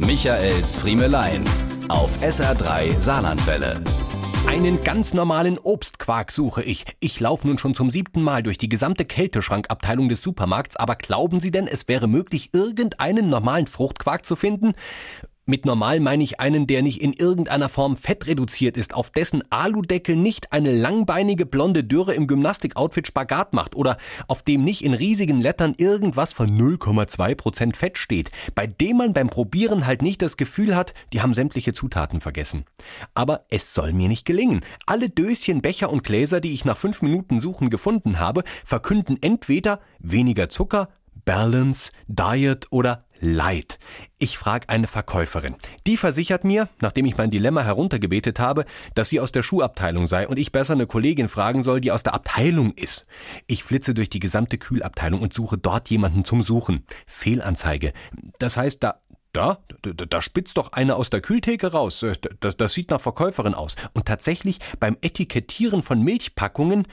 Michaels Friemelein auf SR3 Saarlandwelle. Einen ganz normalen Obstquark suche ich. Ich laufe nun schon zum siebten Mal durch die gesamte Kälteschrankabteilung des Supermarkts, aber glauben Sie denn, es wäre möglich, irgendeinen normalen Fruchtquark zu finden? Mit normal meine ich einen, der nicht in irgendeiner Form fettreduziert ist, auf dessen Aludeckel nicht eine langbeinige blonde Dürre im Gymnastikoutfit Spagat macht oder auf dem nicht in riesigen Lettern irgendwas von 0,2% Fett steht, bei dem man beim Probieren halt nicht das Gefühl hat, die haben sämtliche Zutaten vergessen. Aber es soll mir nicht gelingen. Alle Döschen, Becher und Gläser, die ich nach fünf Minuten Suchen gefunden habe, verkünden entweder weniger Zucker, Balance, Diet oder Light. Ich frage eine Verkäuferin. Die versichert mir, nachdem ich mein Dilemma heruntergebetet habe, dass sie aus der Schuhabteilung sei und ich besser eine Kollegin fragen soll, die aus der Abteilung ist. Ich flitze durch die gesamte Kühlabteilung und suche dort jemanden zum Suchen. Fehlanzeige. Das heißt, da da, da, da spitzt doch einer aus der Kühltheke raus. Das, das sieht nach Verkäuferin aus. Und tatsächlich beim Etikettieren von Milchpackungen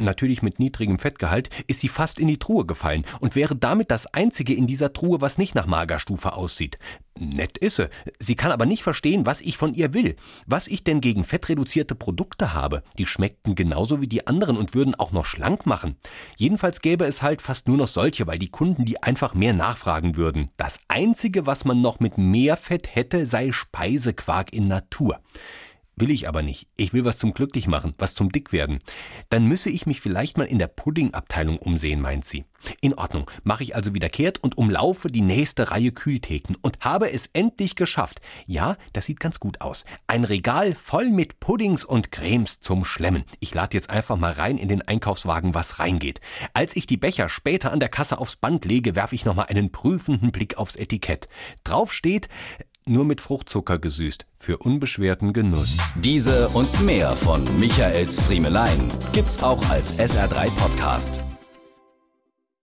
natürlich mit niedrigem Fettgehalt, ist sie fast in die Truhe gefallen und wäre damit das einzige in dieser Truhe, was nicht nach Magerstufe aussieht. Nett ist sie. Sie kann aber nicht verstehen, was ich von ihr will. Was ich denn gegen fettreduzierte Produkte habe. Die schmeckten genauso wie die anderen und würden auch noch schlank machen. Jedenfalls gäbe es halt fast nur noch solche, weil die Kunden die einfach mehr nachfragen würden. Das einzige, was man noch mit mehr Fett hätte, sei Speisequark in Natur. Will ich aber nicht. Ich will was zum glücklich machen, was zum dick werden. Dann müsse ich mich vielleicht mal in der Puddingabteilung umsehen, meint sie. In Ordnung, mache ich also wieder kehrt und umlaufe die nächste Reihe Kühltheken und habe es endlich geschafft. Ja, das sieht ganz gut aus. Ein Regal voll mit Puddings und Cremes zum Schlemmen. Ich lade jetzt einfach mal rein in den Einkaufswagen, was reingeht. Als ich die Becher später an der Kasse aufs Band lege, werfe ich nochmal einen prüfenden Blick aufs Etikett. Drauf steht nur mit Fruchtzucker gesüßt, für unbeschwerten Genuss. Diese und mehr von Michaels Friemelein gibt's auch als SR3 Podcast.